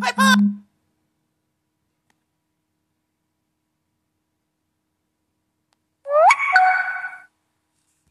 害怕